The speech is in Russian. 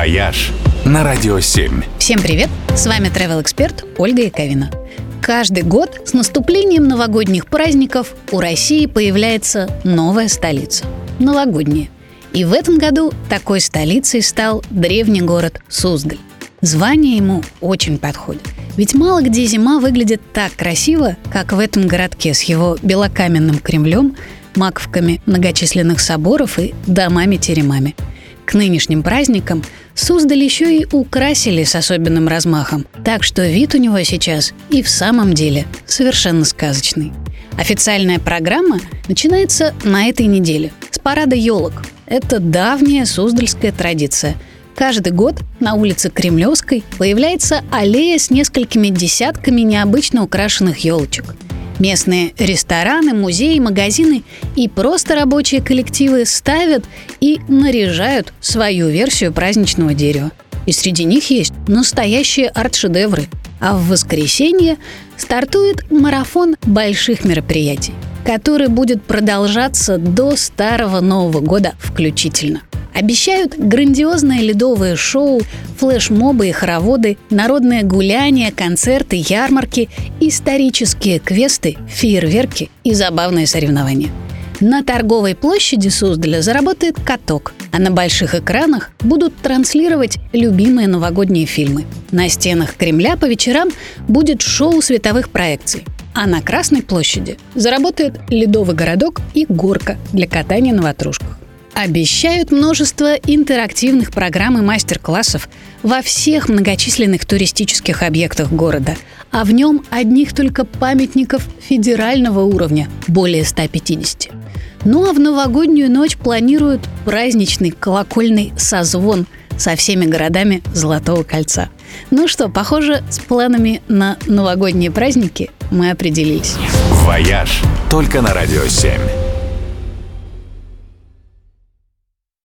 «Вояж» на Радио 7. Всем привет! С вами travel эксперт Ольга Яковина. Каждый год с наступлением новогодних праздников у России появляется новая столица – новогодняя. И в этом году такой столицей стал древний город Суздаль. Звание ему очень подходит. Ведь мало где зима выглядит так красиво, как в этом городке с его белокаменным Кремлем, маковками многочисленных соборов и домами-теремами. К нынешним праздникам Суздаль еще и украсили с особенным размахом, так что вид у него сейчас и в самом деле совершенно сказочный. Официальная программа начинается на этой неделе с парада елок. Это давняя суздальская традиция – Каждый год на улице Кремлевской появляется аллея с несколькими десятками необычно украшенных елочек. Местные рестораны, музеи, магазины и просто рабочие коллективы ставят и наряжают свою версию праздничного дерева. И среди них есть настоящие арт-шедевры. А в воскресенье стартует марафон больших мероприятий, который будет продолжаться до Старого Нового года включительно. Обещают грандиозное ледовое шоу, флешмобы и хороводы, народное гуляние, концерты, ярмарки, исторические квесты, фейерверки и забавные соревнования. На торговой площади Суздаля заработает каток, а на больших экранах будут транслировать любимые новогодние фильмы. На стенах Кремля по вечерам будет шоу световых проекций. А на Красной площади заработает ледовый городок и горка для катания на ватрушках. Обещают множество интерактивных программ и мастер-классов во всех многочисленных туристических объектах города, а в нем одних только памятников федерального уровня более 150. Ну а в новогоднюю ночь планируют праздничный колокольный созвон со всеми городами Золотого кольца. Ну что, похоже, с планами на новогодние праздники мы определились. «Вояж» только на «Радио 7».